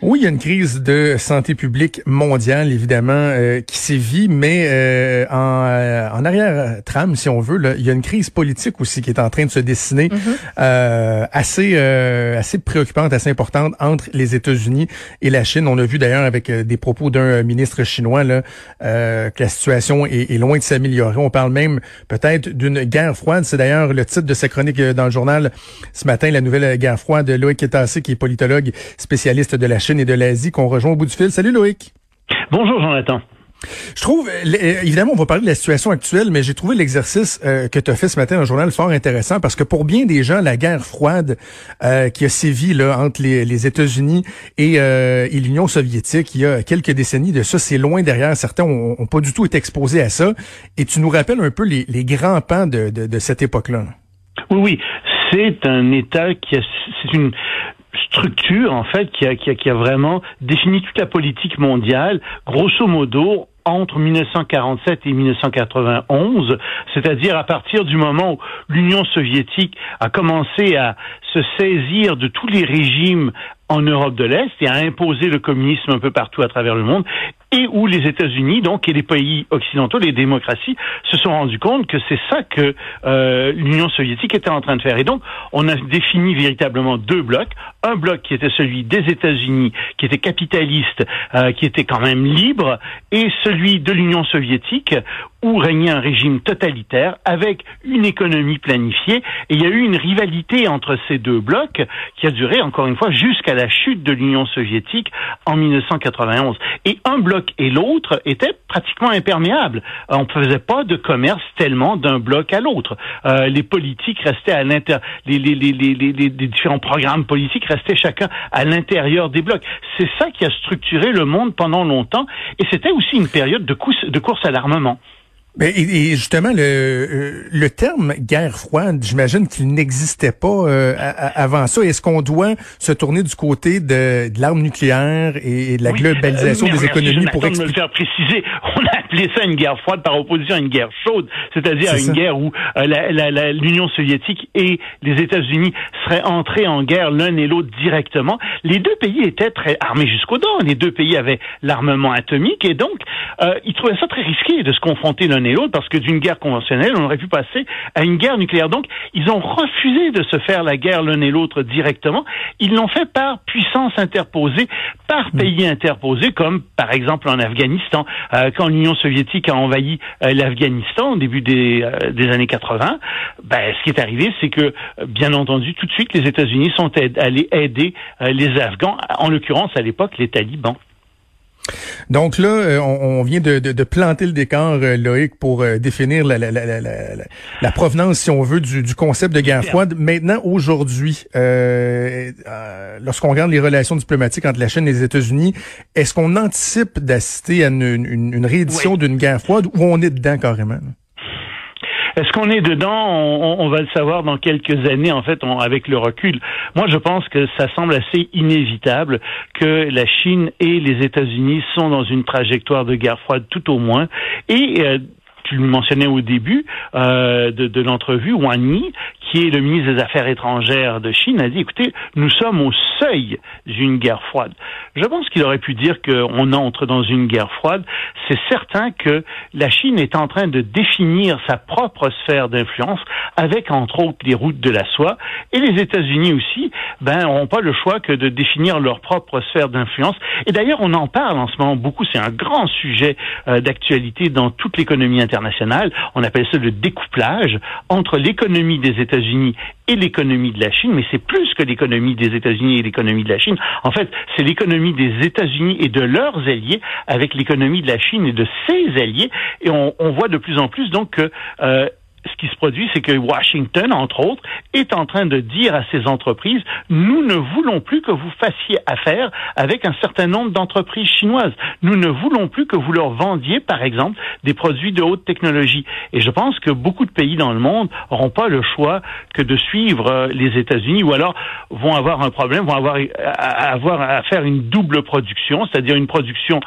Oui, il y a une crise de santé publique mondiale, évidemment, euh, qui sévit, mais euh, en, euh, en arrière-trame, si on veut, là, il y a une crise politique aussi qui est en train de se dessiner, assez assez préoccupante, assez importante entre les États-Unis et la Chine. On a vu d'ailleurs avec des propos d'un ministre chinois là, que la situation est, est loin de s'améliorer. On parle même peut-être d'une guerre froide. C'est d'ailleurs le titre de sa chronique dans le journal ce matin, la nouvelle guerre froide. de Loïc Ketassé, qui est politologue spécialiste de la Chine et de l'Asie qu'on rejoint au bout du fil. Salut Loïc. Bonjour Jonathan. Je trouve, évidemment, on va parler de la situation actuelle, mais j'ai trouvé l'exercice euh, que tu as fait ce matin dans le journal fort intéressant parce que pour bien des gens, la guerre froide euh, qui a sévi là, entre les, États-Unis euh, et, l'Union soviétique il y a quelques décennies de ça, c'est loin derrière. Certains ont, pas du tout été exposés à ça. Et tu nous rappelles un peu les, grands pans de, de cette époque-là. Oui, oui. C'est un État qui a, c'est une, structure, en fait, qui a, vraiment défini toute la politique mondiale, grosso modo, entre 1947 et 1991, c'est-à-dire à partir du moment où l'Union soviétique a commencé à se saisir de tous les régimes en Europe de l'Est et à imposer le communisme un peu partout à travers le monde, et où les États-Unis, donc, et les pays occidentaux, les démocraties, se sont rendus compte que c'est ça que euh, l'Union soviétique était en train de faire. Et donc, on a défini véritablement deux blocs. Un bloc qui était celui des États-Unis, qui était capitaliste, euh, qui était quand même libre, et celui de l'Union soviétique, où régnait un régime totalitaire avec une économie planifiée. Et il y a eu une rivalité entre ces deux blocs qui a duré, encore une fois, jusqu'à la chute de l'Union soviétique en 1991. Et un bloc et l'autre étaient pratiquement imperméables. On ne faisait pas de commerce tellement d'un bloc à l'autre. Euh, les politiques restaient à l'intérieur, les, les, les, les, différents programmes politiques restaient chacun à l'intérieur des blocs. C'est ça qui a structuré le monde pendant longtemps. Et c'était aussi une période de, de course à l'armement. Mais et, justement, le, euh, le terme guerre froide, j'imagine qu'il n'existait pas euh, avant ça. Est-ce qu'on doit se tourner du côté de, de l'arme nucléaire et, de la globalisation des économies pour expliquer... me le faire préciser. On a appelé ça une guerre froide par opposition à une guerre chaude, c'est-à-dire à une guerre où euh, l'Union soviétique et les États-Unis seraient entrés en guerre l'un et l'autre directement. Les deux pays étaient très armés jusqu'aux dents. Les deux pays avaient l'armement atomique et donc ils trouvaient ça très risqué de se confronter l'un et l'autre, parce que d'une guerre conventionnelle, on aurait pu passer à une guerre nucléaire. Donc, ils ont refusé de se faire la guerre l'un et l'autre directement. Ils l'ont fait par puissance interposée, par hmm. pays interposé, comme par exemple en Afghanistan. Euh, quand l'Union soviétique a envahi euh, l'Afghanistan au début des, euh, des, années 80, ben, ce qui est arrivé, c'est que, bien entendu, tout de suite, les États-Unis sont allés aider les Afghans, en l'occurrence à l'époque les talibans. Donc là, euh, on, vient de, de, planter le décor, euh, Loïc, pour euh, définir la, la, la, la, provenance, si on veut, du, du concept de guerre froide. Maintenant, aujourd'hui, euh, lorsqu'on regarde les relations diplomatiques entre la Chine et les États-Unis, est-ce qu'on anticipe d'assister à une, une, une réédition d'une guerre froide ou on est dedans carrément? Est-ce qu'on est dedans? On, va le savoir dans quelques années, en fait, avec le recul. Moi, je pense que ça semble assez inévitable que la Chine et les États-Unis sont dans une trajectoire de guerre froide, tout au moins. Et euh, tu le mentionnais au début euh, de, de l'entrevue, Wang Yi, qui est le ministre des Affaires étrangères de Chine, a dit, écoutez, nous sommes au seuil d'une guerre froide. Je pense qu'il aurait pu dire qu'on entre dans une guerre froide. C'est certain que la Chine est en train de définir sa propre sphère d'influence avec, entre autres, les routes de la soie. Et les États-Unis aussi, ben, n'auront pas le choix que de définir leur propre sphère d'influence. Et d'ailleurs, on en parle en ce moment beaucoup. C'est un grand sujet euh, d'actualité dans toute l'économie internationale on appelle ça le découplage entre l'économie des États-Unis et l'économie de la Chine, mais c'est plus que l'économie des États-Unis et l'économie de la Chine. En fait, c'est l'économie des États-Unis et de leurs alliés avec l'économie de la Chine et de ses alliés. Et on, on voit de plus en plus donc que euh, ce qui se produit, c'est que Washington, entre autres, est en train de dire à ces entreprises, nous ne voulons plus que vous fassiez affaire avec un certain nombre d'entreprises chinoises. Nous ne voulons plus que vous leur vendiez, par exemple, des produits de haute technologie. Et je pense que beaucoup de pays dans le monde n'auront pas le choix que de suivre euh, les États-Unis ou alors vont avoir un problème, vont avoir à, avoir à faire une double production, c'est-à-dire une production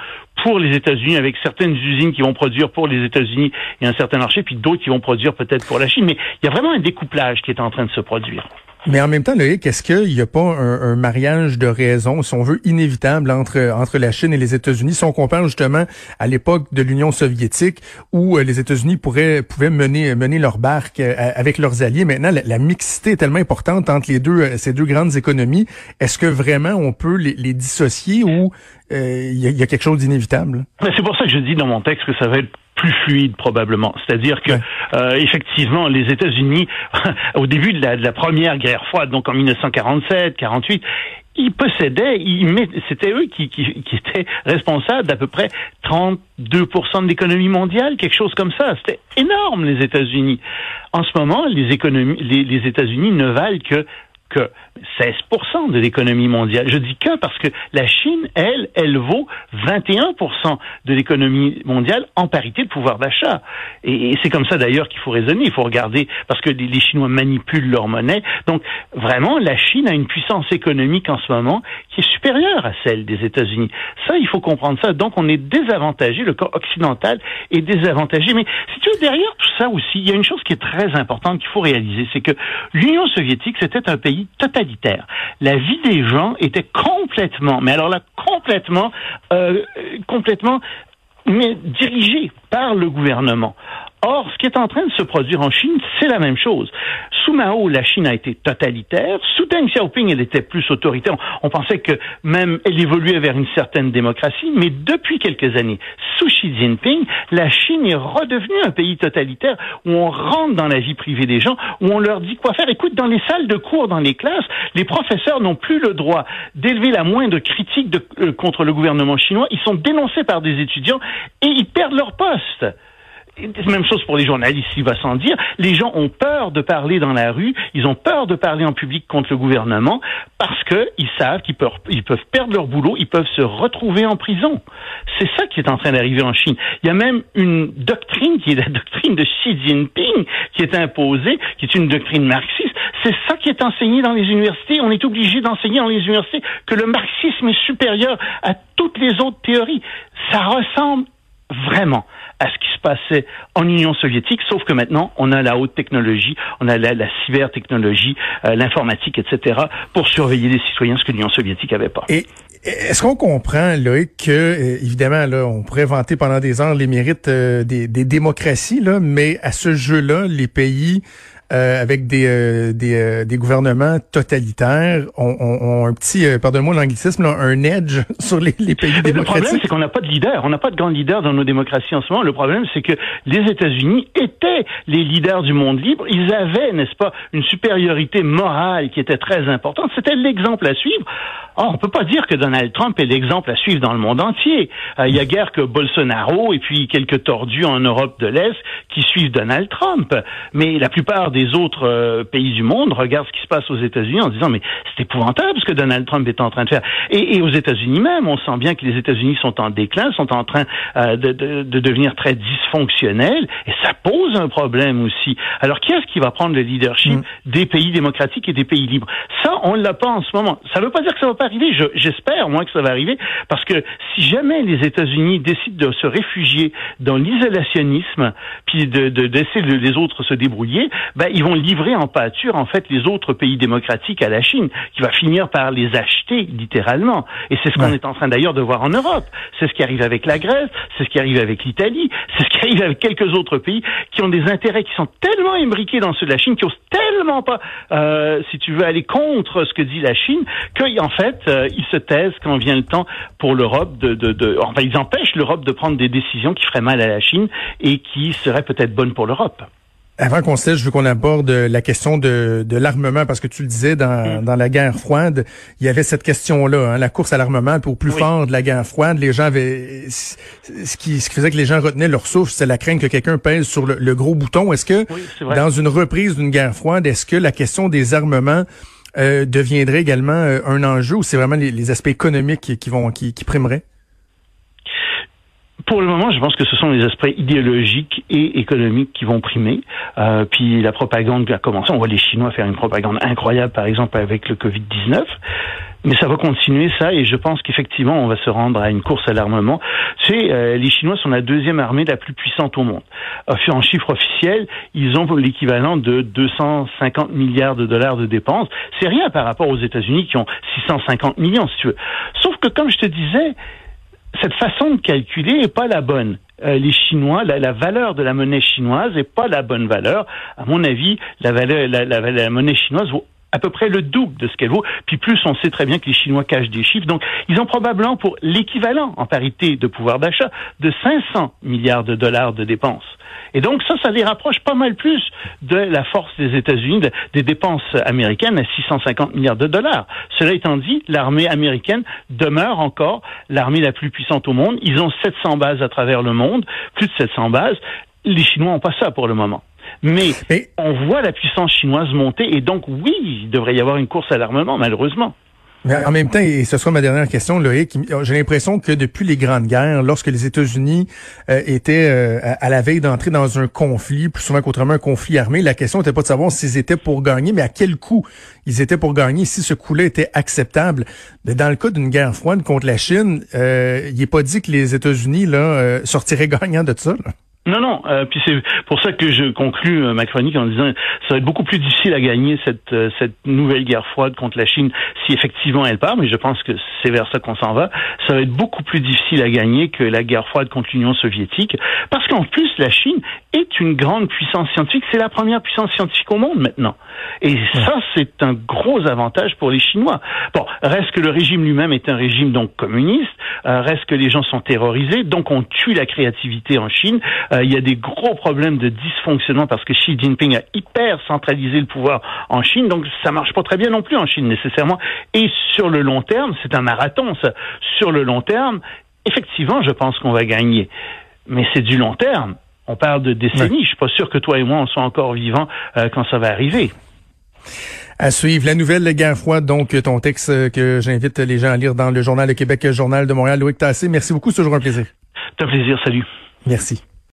pour les États-Unis avec certaines usines qui vont produire pour les États-Unis et un certain marché, puis d'autres qui vont produire peut-être pour la Chine. Mais il y a vraiment un découplage qui est en train de se produire. Mais en même temps, Loïc, est-ce qu'il n'y a pas un, un, mariage de raison, si on veut, inévitable entre, entre la Chine et les États-Unis, si on compare justement à l'époque de l'Union soviétique, où euh, les États-Unis pourraient pouvaient mener, mener leur barque euh, avec leurs alliés. Maintenant, la, mixité est tellement importante entre les deux, euh, ces deux grandes économies. Est-ce que vraiment on peut les, les dissocier ou il y, y, a quelque chose d'inévitable? C'est pour ça que je dis dans mon texte que ça va être plus fluide probablement. C'est-à-dire que euh, effectivement, les États-Unis, au début de la, première guerre froide, donc en 1947, 48, ils possédaient, c'était eux qui, qui, qui, étaient responsables d'à peu près 32% de l'économie mondiale, quelque chose comme ça. C'était énorme, les États-Unis. En ce moment, les, économies, les, les États-Unis ne valent que que 16% de l'économie mondiale. Je dis que parce que la Chine, elle, elle vaut 21% de l'économie mondiale en parité de pouvoir d'achat. Et, c'est comme ça d'ailleurs qu'il faut raisonner. Il faut regarder parce que les, Chinois manipulent leur monnaie. Donc vraiment, la Chine a une puissance économique en ce moment qui est supérieure à celle des États-Unis. Ça, il faut comprendre ça. Donc on est désavantagé. Le corps occidental est désavantagé. Mais si tu veux, derrière tout ça aussi, il y a une chose qui est très importante qu'il faut réaliser, c'est que l'Union soviétique, c'était un pays totalitaire. La vie des gens était complètement, mais alors là, complètement, euh, complètement mais dirigée par le gouvernement. Or, ce qui est en train de se produire en Chine, c'est la même chose. Sous Mao, la Chine a été totalitaire. Sous Deng Xiaoping, elle était plus autoritaire. On pensait que même elle évoluait vers une certaine démocratie. Mais depuis quelques années, sous Xi Jinping, la Chine est redevenue un pays totalitaire où on rentre dans la vie privée des gens, où on leur dit quoi faire. Écoute, dans les salles de cours, dans les classes, les professeurs n'ont plus le droit d'élever la moindre critique euh, contre le gouvernement chinois. Ils sont dénoncés par des étudiants et ils perdent leur poste. Même chose pour les journalistes, il va sans dire. Les gens ont peur de parler dans la rue, ils ont peur de parler en public contre le gouvernement parce qu'ils savent qu'ils peuvent, ils peuvent perdre leur boulot, ils peuvent se retrouver en prison. C'est ça qui est en train d'arriver en Chine. Il y a même une doctrine qui est la doctrine de Xi Jinping qui est imposée, qui est une doctrine marxiste. C'est ça qui est enseigné dans les universités. On est obligé d'enseigner dans les universités que le marxisme est supérieur à toutes les autres théories. Ça ressemble vraiment à ce qui se passait en Union soviétique, sauf que maintenant, on a la haute technologie, on a la, la cybertechnologie, euh, l'informatique, etc., pour surveiller les citoyens, ce que l'Union soviétique n'avait pas. Et est-ce qu'on comprend, Loïc, que, euh, évidemment, là, on pourrait vanter pendant des ans les mérites euh, des, des démocraties, là, mais à ce jeu-là, les pays euh, avec des, euh, des, euh, des, gouvernements totalitaires ont, ont, un petit, pardonne-moi l'anglicisme, un edge sur les, les pays démocratiques. Le problème, c'est qu'on n'a pas de leader. On n'a pas de grand leader dans nos démocraties en ce moment. Le problème, c'est que les États-Unis étaient les leaders du monde libre. Ils avaient, n'est-ce pas, une supériorité morale qui était très importante. C'était l'exemple à suivre. Oh, on peut pas dire que Donald Trump est l'exemple à suivre dans le monde entier. Il y a guère que Bolsonaro et puis quelques tordus en Europe de l'Est qui suivent Donald Trump. Mais la plupart des les autres euh, pays du monde regardent ce qui se passe aux États-Unis en disant mais c'est épouvantable ce que Donald Trump est en train de faire. Et, aux États-Unis même, on sent bien que les États-Unis sont en déclin, sont en train euh, de, de, devenir très dysfonctionnels, et ça pose un problème aussi. Alors qui est-ce qui va prendre le leadership mm. des pays démocratiques et des pays libres? Ça, on l'a pas en ce moment. Ça ne veut pas dire que ça va pas arriver. J'espère moins que ça va arriver, parce que si jamais les États-Unis décident de se réfugier dans l'isolationnisme, puis de, de laisser les autres se débrouiller, ben ils vont livrer en pâture en fait les autres pays démocratiques à la Chine, qui va finir par les acheter littéralement. Et c'est ce qu'on est en train d'ailleurs de voir en Europe. C'est ce qui arrive avec la Grèce, c'est ce qui arrive avec l'Italie, c'est ce qui arrive avec quelques autres pays qui ont des intérêts qui sont tellement imbriqués dans ceux de la Chine, qui osent tellement pas, euh, si tu veux, aller contre ce que dit la Chine, qu'en fait, euh, ils se taisent quand vient le temps pour l'Europe de, de, de, enfin, ils empêchent l'Europe de prendre des décisions qui feraient mal à la Chine et qui seraient peut-être bonnes pour l'Europe. Avant qu'on se laisse, je veux qu'on aborde la question de, de l'armement, parce que tu le disais, dans, mm. dans la guerre froide, il y avait cette question-là, hein, la course à l'armement, au plus fort de la guerre froide, les gens avaient... Ce qui, ce qui faisait que les gens retenaient leur souffle, c'est la crainte que quelqu'un pèse sur le, gros bouton. Est-ce que, dans une reprise d'une guerre froide, est-ce que la question des armements euh, deviendrait également euh, un enjeu, ou c'est vraiment les, aspects économiques qui, vont qui, qui primeraient? Pour le moment, je pense que ce sont les aspects idéologiques et économiques qui vont primer. Euh, puis la propagande a commencé. On voit les Chinois faire une propagande incroyable, par exemple, avec le Covid-19. Mais ça va continuer ça, et je pense qu'effectivement, on va se rendre à une course à l'armement. Tu sais, euh, les Chinois sont la deuxième armée la plus puissante au monde. Euh, en chiffre officiel, ils ont l'équivalent de 250 milliards de dollars de dépenses. C'est rien par rapport aux États-Unis qui ont 650 millions, si tu veux. Sauf que, comme je te disais, cette façon de calculer est pas la bonne. Euh, les Chinois, la, valeur de la monnaie chinoise est pas la bonne valeur. À mon avis, la valeur, la, la monnaie chinoise vaut à peu près le double de ce qu'elle vaut. Puis plus, on sait très bien que les Chinois cachent des chiffres. Donc, ils ont probablement pour l'équivalent en parité de pouvoir d'achat de 500 milliards de dollars de dépenses. Et donc ça, ça les rapproche pas mal plus de la force des États-Unis, des dépenses américaines à 650 milliards de dollars. Cela étant dit, l'armée américaine demeure encore l'armée la plus puissante au monde. Ils ont 700 bases à travers le monde, plus de 700 bases. Les Chinois n'ont pas ça pour le moment. Mais, on voit la puissance chinoise monter et donc oui, il devrait y avoir une course à l'armement, malheureusement. Mais en même temps, et ce sera ma dernière question, Loïc, j'ai l'impression que depuis les grandes guerres, lorsque les États-Unis euh, étaient euh, à la veille d'entrer dans un conflit, plus souvent qu'autrement un conflit armé, la question n'était pas de savoir s'ils étaient pour gagner, mais à quel coût ils étaient pour gagner, si ce coût-là était acceptable. Mais dans le cas d'une guerre froide contre la Chine, euh, il n'est pas dit que les États-Unis là sortiraient gagnants de ça. Là. Non, non. Euh, puis c'est pour ça que je conclus euh, ma chronique en disant ça va être beaucoup plus difficile à gagner cette euh, cette nouvelle guerre froide contre la Chine si effectivement elle part. Mais je pense que c'est vers ça qu'on s'en va. Ça va être beaucoup plus difficile à gagner que la guerre froide contre l'Union soviétique, parce qu'en plus la Chine est une grande puissance scientifique. C'est la première puissance scientifique au monde maintenant. Et ça, c'est un gros avantage pour les Chinois. Bon, reste que le régime lui-même est un régime donc communiste. reste que les gens sont terrorisés, donc on tue la créativité en Chine. Euh, il y a des gros problèmes de dysfonctionnement parce que Xi Jinping a hyper centralisé le pouvoir en Chine, donc ça marche pas très bien non plus en Chine nécessairement. Et sur le long terme, c'est un marathon. Ça. Sur le long terme, effectivement, je pense qu'on va gagner, mais c'est du long terme. On parle de décennies. Je suis pas sûr que toi et moi on soit encore vivants euh, quand ça va arriver. À suivre la nouvelle guerre froide, donc ton texte euh, que j'invite les gens à lire dans le journal Le Québec, Journal de Montréal. Loïc Tassé, merci beaucoup, c'est toujours un plaisir. C'est un plaisir, salut. Merci.